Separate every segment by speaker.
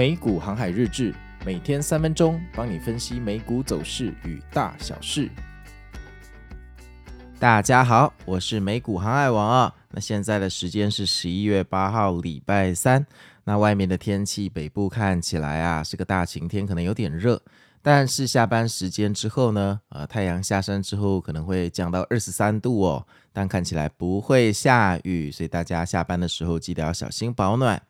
Speaker 1: 美股航海日志，每天三分钟，帮你分析美股走势与大小事。大家好，我是美股航海王啊。那现在的时间是十一月八号，礼拜三。那外面的天气，北部看起来啊是个大晴天，可能有点热。但是下班时间之后呢，呃，太阳下山之后可能会降到二十三度哦。但看起来不会下雨，所以大家下班的时候记得要小心保暖。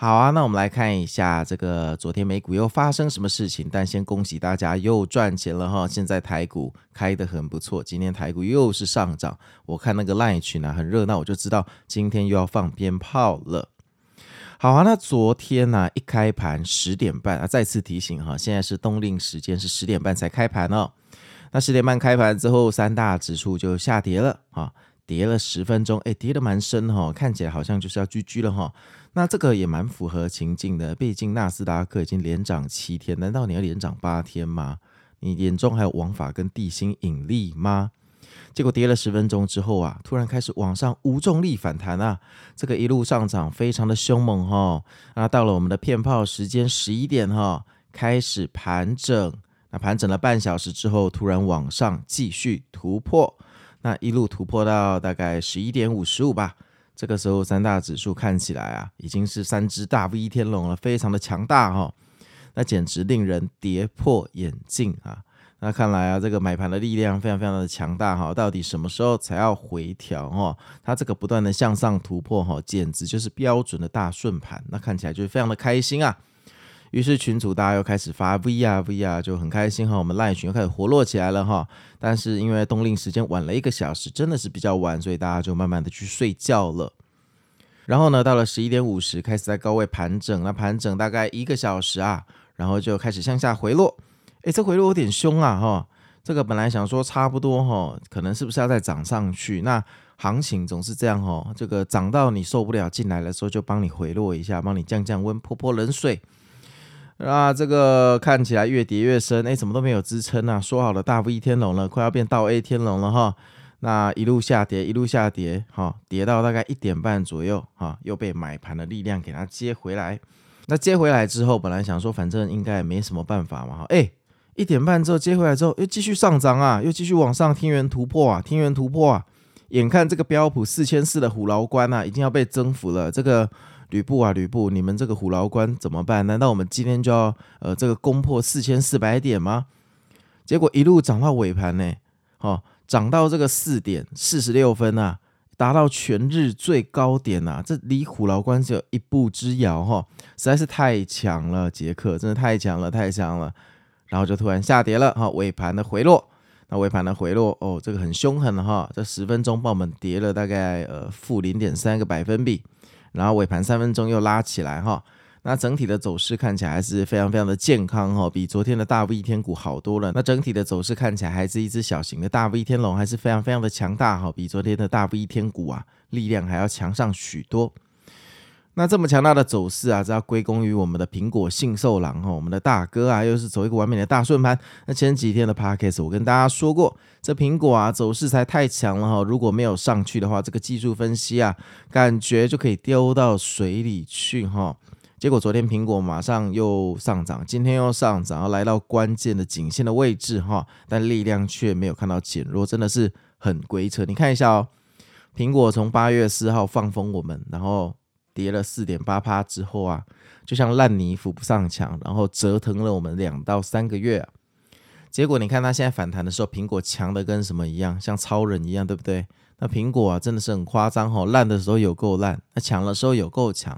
Speaker 1: 好啊，那我们来看一下这个昨天美股又发生什么事情。但先恭喜大家又赚钱了哈！现在台股开得很不错，今天台股又是上涨。我看那个 LINE 群啊很热闹，我就知道今天又要放鞭炮了。好啊，那昨天呢、一开盘十点半啊，再次提醒哈，现在是冬令时间是十点半才开盘哦。那十点半开盘之后，三大指数就下跌了啊。跌了十分钟，哎，跌得蛮深哈，看起来好像就是要 GG 了哈。那这个也蛮符合情境的，毕竟纳斯达克已经连涨七天，难道你要连涨八天吗？你眼中还有王法跟地心引力吗？结果跌了十分钟之后啊，突然开始往上无重力反弹啊，这个一路上涨非常的凶猛哈。那到了我们的骗炮时间十一点哈，开始盘整，那盘整了半小时之后，突然往上继续突破。那一路突破到大概十一点五十五吧，这个时候三大指数看起来啊，已经是三只大 V 天龙了，非常的强大哈、哦，那简直令人跌破眼镜啊！那看来啊，这个买盘的力量非常非常的强大哈，到底什么时候才要回调哈？它这个不断的向上突破哈，简直就是标准的大顺盘，那看起来就是非常的开心啊！于是群组大家又开始发 V 啊 V 啊，就很开心哈。我们 LINE 群又开始活络起来了哈。但是因为冬令时间晚了一个小时，真的是比较晚，所以大家就慢慢的去睡觉了。然后呢，到了十一点五十开始在高位盘整，那盘整大概一个小时啊，然后就开始向下回落。诶，这回落有点凶啊哈。这个本来想说差不多哈，可能是不是要再涨上去？那行情总是这样哈，这个涨到你受不了进来的时候，就帮你回落一下，帮你降降温，泼泼冷水。啊，这个看起来越跌越深，哎，怎么都没有支撑啊？说好的大 V 天龙了，快要变倒 A 天龙了哈。那一路下跌，一路下跌，哈，跌到大概一点半左右，哈，又被买盘的力量给它接回来。那接回来之后，本来想说反正应该也没什么办法嘛，哈，哎，一点半之后接回来之后，又继续上涨啊，又继续往上天元突破啊，天元突破啊，眼看这个标普四千四的虎牢关啊，已经要被征服了，这个。吕布啊，吕布，你们这个虎牢关怎么办？难道我们今天就要呃这个攻破四千四百点吗？结果一路涨到尾盘呢，哦，涨到这个四点四十六分啊，达到全日最高点、啊，这离虎牢关只有一步之遥哈、哦，实在是太强了，杰克真的太强了，太强了。然后就突然下跌了哈、尾盘的回落，那尾盘的回落哦，这个很凶狠哈、这十分钟帮我们跌了大概呃负零点三个百分比。然后尾盘三分钟又拉起来哈，那整体的走势看起来还是非常非常的健康哈，比昨天的大 V 天股好多了。那整体的走势看起来还是一只小型的大 V 天龙，还是非常非常的强大哈，比昨天的大 V 天股啊力量还要强上许多。那这么强大的走势啊，这要归功于我们的苹果信受狼哈，我们的大哥啊，又是走一个完美的大顺盘。那前几天的 Podcast 我跟大家说过，这苹果啊走势才太强了哈，如果没有上去的话，这个技术分析啊，感觉就可以丢到水里去哈。结果昨天苹果马上又上涨，今天又上涨，要来到关键的颈线的位置哈，但力量却没有看到减弱，真的是很鬼扯。你看一下哦，苹果从八月四号放风我们，然后。跌了四点八趴之后啊，就像烂泥扶不上墙，然后折腾了我们两到三个月啊。结果你看它现在反弹的时候，苹果强的跟什么一样，像超人一样，对不对？那苹果啊真的是很夸张哈，烂的时候有够烂，那强的时候有够强。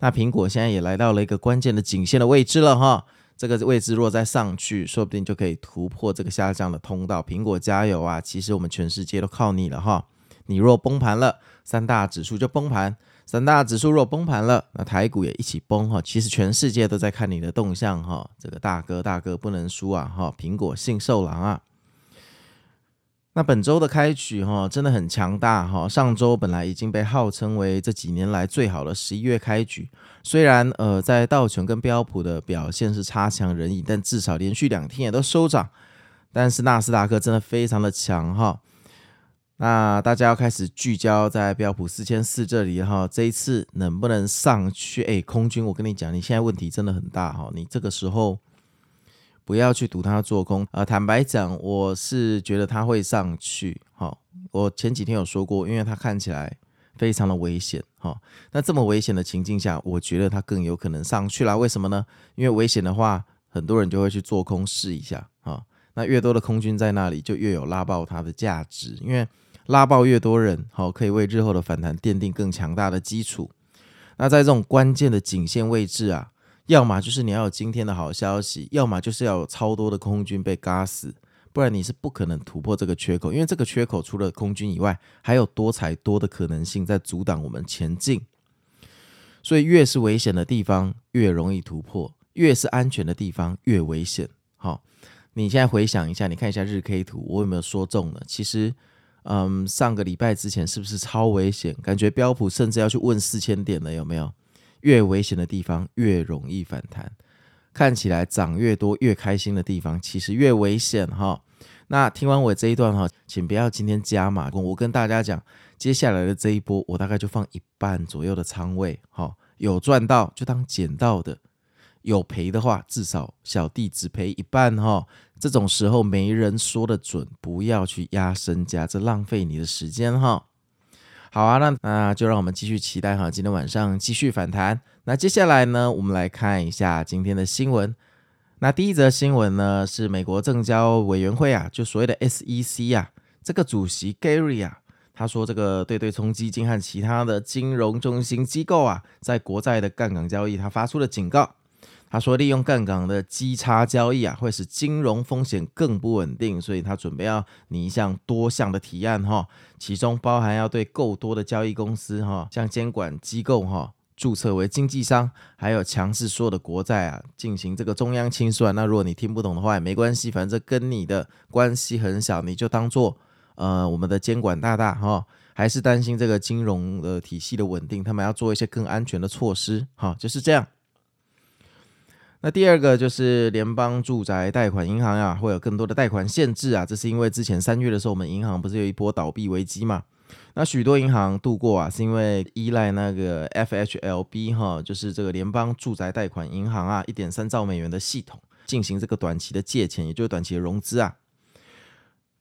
Speaker 1: 那苹果现在也来到了一个关键的颈线的位置了哈，这个位置若再上去，说不定就可以突破这个下降的通道。苹果加油啊！其实我们全世界都靠你了哈。你若崩盘了，三大指数就崩盘。三大指数若崩盘了，那台股也一起崩哈。其实全世界都在看你的动向哈。这个大哥大哥不能输啊哈！苹果信受狼啊。那本周的开局哈真的很强大哈。上周本来已经被号称为这几年来最好的十一月开局，虽然呃在道琼跟标普的表现是差强人意，但至少连续两天也都收涨。但是纳斯达克真的非常的强哈。那大家要开始聚焦在标普四千四这里哈，这一次能不能上去？哎，空军，我跟你讲，你现在问题真的很大哈，你这个时候不要去赌它做空啊。坦白讲，我是觉得它会上去。好，我前几天有说过，因为它看起来非常的危险哈。那这么危险的情境下，我觉得它更有可能上去啦。为什么呢？因为危险的话，很多人就会去做空试一下哈。那越多的空军在那里，就越有拉爆它的价值，因为。拉爆越多人，好，可以为日后的反弹奠定更强大的基础。那在这种关键的颈线位置啊，要么就是你要有今天的好消息，要么就是要有超多的空军被嘎死，不然你是不可能突破这个缺口。因为这个缺口除了空军以外，还有多才多的可能性在阻挡我们前进。所以越是危险的地方，越容易突破；越是安全的地方，越危险。好，你现在回想一下，你看一下日 K 图，我有没有说中了？其实。嗯，上个礼拜之前是不是超危险？感觉标普甚至要去问四千点了，有没有？越危险的地方越容易反弹，看起来涨越多越开心的地方，其实越危险哈。那听完我这一段哈，请不要今天加码，我跟大家讲，接下来的这一波我大概就放一半左右的仓位，哈，有赚到就当捡到的。有赔的话，至少小弟只赔一半哈。这种时候没人说得准，不要去压身家，这浪费你的时间哈。好啊，那那就让我们继续期待哈，今天晚上继续反弹。那接下来呢，我们来看一下今天的新闻。那第一则新闻呢，是美国证交委员会啊，就所谓的 SEC 啊，这个主席 Gary 啊，他说这个对对冲基金和其他的金融中心机构啊，在国债的杠杆交易，他发出了警告。他说，利用杠杆的基差交易啊，会使金融风险更不稳定，所以他准备要拟一项多项的提案哈，其中包含要对够多的交易公司哈，像监管机构哈，注册为经纪商，还有强制所有的国债啊进行这个中央清算。那如果你听不懂的话也没关系，反正跟你的关系很小，你就当做呃我们的监管大大哈，还是担心这个金融的体系的稳定，他们要做一些更安全的措施哈，就是这样。那第二个就是联邦住宅贷款银行啊，会有更多的贷款限制啊。这是因为之前三月的时候，我们银行不是有一波倒闭危机嘛？那许多银行度过啊，是因为依赖那个 FHLB 哈，就是这个联邦住宅贷款银行啊，一点三兆美元的系统进行这个短期的借钱，也就是短期的融资啊。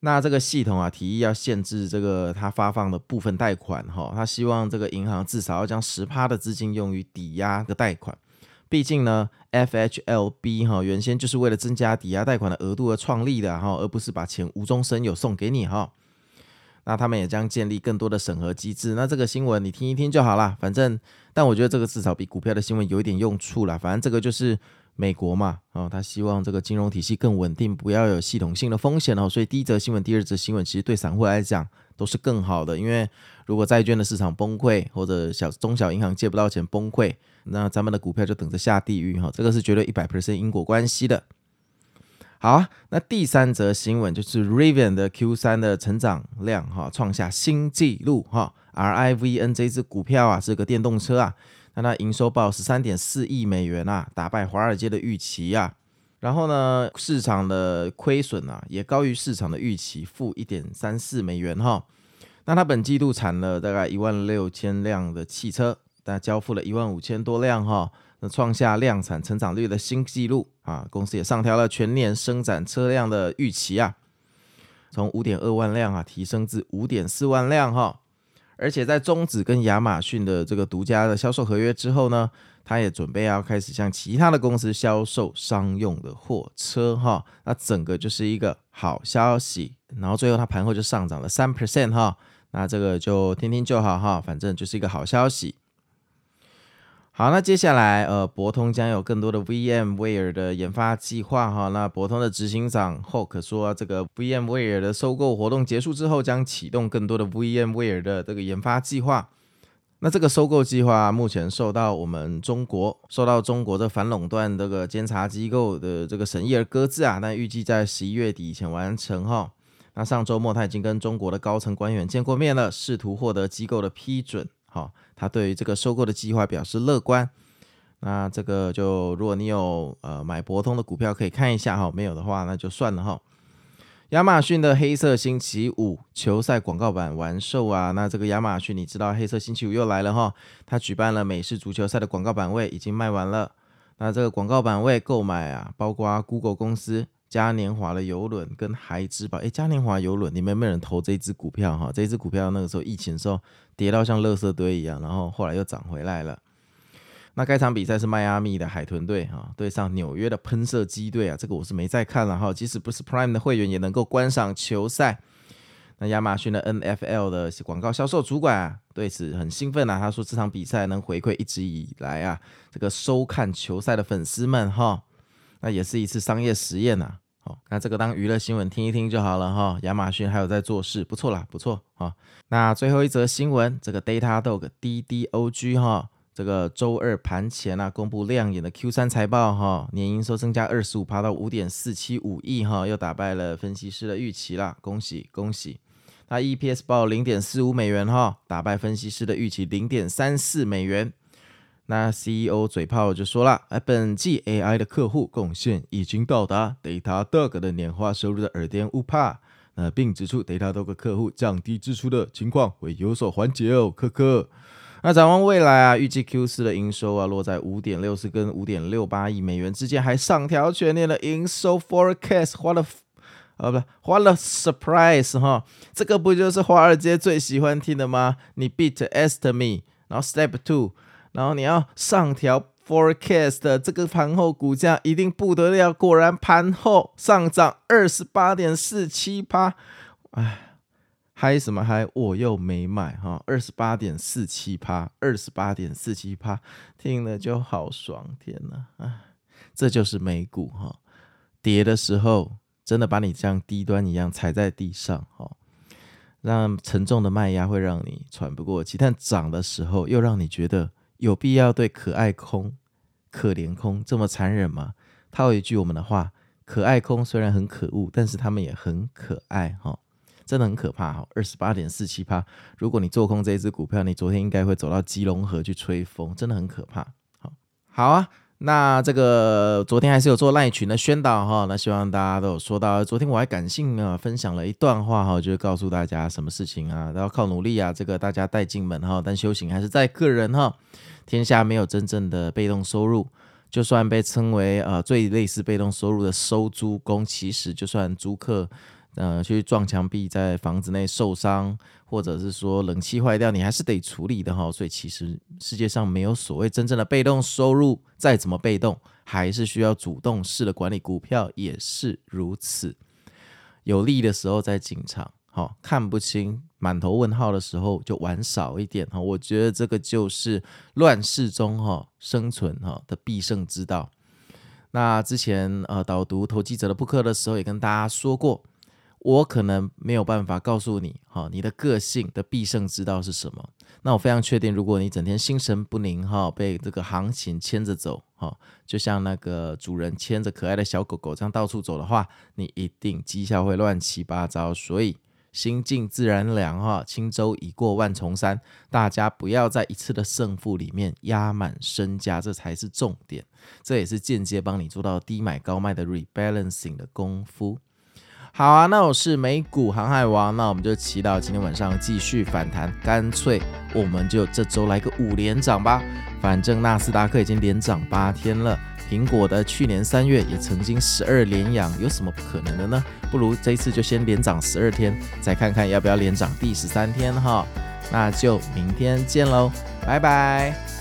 Speaker 1: 那这个系统啊，提议要限制这个他发放的部分贷款哈，他希望这个银行至少要将十趴的资金用于抵押的贷款。毕竟呢，FHLB 哈原先就是为了增加抵押贷款的额度而创立的哈，而不是把钱无中生有送给你哈。那他们也将建立更多的审核机制。那这个新闻你听一听就好啦，反正，但我觉得这个至少比股票的新闻有一点用处啦。反正这个就是美国嘛，哦，他希望这个金融体系更稳定，不要有系统性的风险哦。所以第一则新闻、第二则新闻其实对散户来讲都是更好的，因为如果债券的市场崩溃，或者小中小银行借不到钱崩溃。那咱们的股票就等着下地狱哈，这个是绝对一百 percent 因果关系的。好啊，那第三则新闻就是 Rivian 的 Q 三的成长量哈创下新纪录哈，RIVN 这支股票啊是个电动车啊，那它营收报十三点四亿美元啊，打败华尔街的预期啊，然后呢市场的亏损啊也高于市场的预期，负一点三四美元哈，那它本季度产了大概一万六千辆的汽车。但交付了一万五千多辆哈，那创下量产成长率的新纪录啊！公司也上调了全年生产车辆的预期啊，从五点二万辆啊提升至五点四万辆哈。而且在终止跟亚马逊的这个独家的销售合约之后呢，他也准备要开始向其他的公司销售商用的货车哈。那整个就是一个好消息，然后最后它盘后就上涨了三 percent 哈。那这个就听听就好哈，反正就是一个好消息。好，那接下来，呃，博通将有更多的 VMware 的研发计划哈。那博通的执行长 Hock 说，这个 VMware 的收购活动结束之后，将启动更多的 VMware 的这个研发计划。那这个收购计划目前受到我们中国受到中国的反垄断这个监察机构的这个审议而搁置啊。那预计在十一月底以前完成哈。那上周末他已经跟中国的高层官员见过面了，试图获得机构的批准。哈，他对于这个收购的计划表示乐观。那这个就如果你有呃买博通的股票可以看一下哈，没有的话那就算了哈。亚马逊的黑色星期五球赛广告版完售啊！那这个亚马逊，你知道黑色星期五又来了哈？他举办了美式足球赛的广告版位已经卖完了。那这个广告版位购买啊，包括 Google 公司、嘉年华的游轮跟孩之宝。诶，嘉年华游轮，你们有没有人投这一支股票哈？这一支股票那个时候疫情的时候跌到像垃圾堆一样，然后后来又涨回来了。那该场比赛是迈阿密的海豚队哈对上纽约的喷射机队啊，这个我是没再看了哈。即使不是 Prime 的会员也能够观赏球赛。那亚马逊的 NFL 的广告销售主管啊，对此很兴奋啊，他说这场比赛能回馈一直以来啊这个收看球赛的粉丝们哈。那也是一次商业实验呐。好，那这个当娱乐新闻听一听就好了哈。亚马逊还有在做事，不错啦，不错哈。那最后一则新闻，这个 Datadog DDOG 哈。这个周二盘前啊，公布亮眼的 Q 三财报哈，年营收增加二十五趴到五点四七五亿哈，又打败了分析师的预期啦，恭喜恭喜！那 EPS 报零点四五美元哈，打败分析师的预期零点三四美元。那 CEO 嘴炮就说了，哎，本季 AI 的客户贡献已经到达 Datadog 的年化收入的二点五趴，那并指出 Datadog 客户降低支出的情况会有所缓解哦，科科。那展望未来啊，预计 Q 四的营收啊落在五点六四跟五点六八亿美元之间，还上调全年的营收 forecast。花了，呃，不，花了 surprise 哈，这个不就是华尔街最喜欢听的吗？你 beat estimate，然后 step two，然后你要上调 forecast，这个盘后股价一定不得了，果然盘后上涨二十八点四七趴，哎。嗨什么嗨？我又没买哈，二十八点四七趴，二十八点四七趴，听了就好爽，天呐，啊，这就是美股哈，跌的时候真的把你像低端一样踩在地上哈，让沉重的卖压会让你喘不过气，但涨的时候又让你觉得有必要对可爱空、可怜空这么残忍吗？套一句我们的话，可爱空虽然很可恶，但是他们也很可爱哈。真的很可怕哈，二十八点四七趴。如果你做空这一只股票，你昨天应该会走到基隆河去吹风，真的很可怕。好，好啊，那这个昨天还是有做赖群的宣导哈，那希望大家都有说到。昨天我还感性啊分享了一段话哈，就是告诉大家什么事情啊都要靠努力啊，这个大家带进门哈，但修行还是在个人哈。天下没有真正的被动收入，就算被称为呃最类似被动收入的收租工，其实就算租客。呃，去撞墙壁，在房子内受伤，或者是说冷气坏掉，你还是得处理的哈。所以其实世界上没有所谓真正的被动收入，再怎么被动，还是需要主动式的管理。股票也是如此，有利的时候再进场，好，看不清、满头问号的时候就玩少一点哈。我觉得这个就是乱世中哈生存哈的必胜之道。那之前呃导读投机者的布克的时候，也跟大家说过。我可能没有办法告诉你，哈，你的个性的必胜之道是什么？那我非常确定，如果你整天心神不宁，哈，被这个行情牵着走，哈，就像那个主人牵着可爱的小狗狗这样到处走的话，你一定绩效会乱七八糟。所以心静自然凉，哈，轻舟已过万重山。大家不要在一次的胜负里面压满身家，这才是重点。这也是间接帮你做到低买高卖的 rebalancing 的功夫。好啊，那我是美股航海王，那我们就祈祷今天晚上继续反弹，干脆我们就这周来个五连涨吧。反正纳斯达克已经连涨八天了，苹果的去年三月也曾经十二连阳，有什么不可能的呢？不如这次就先连涨十二天，再看看要不要连涨第十三天哈。那就明天见喽，拜拜。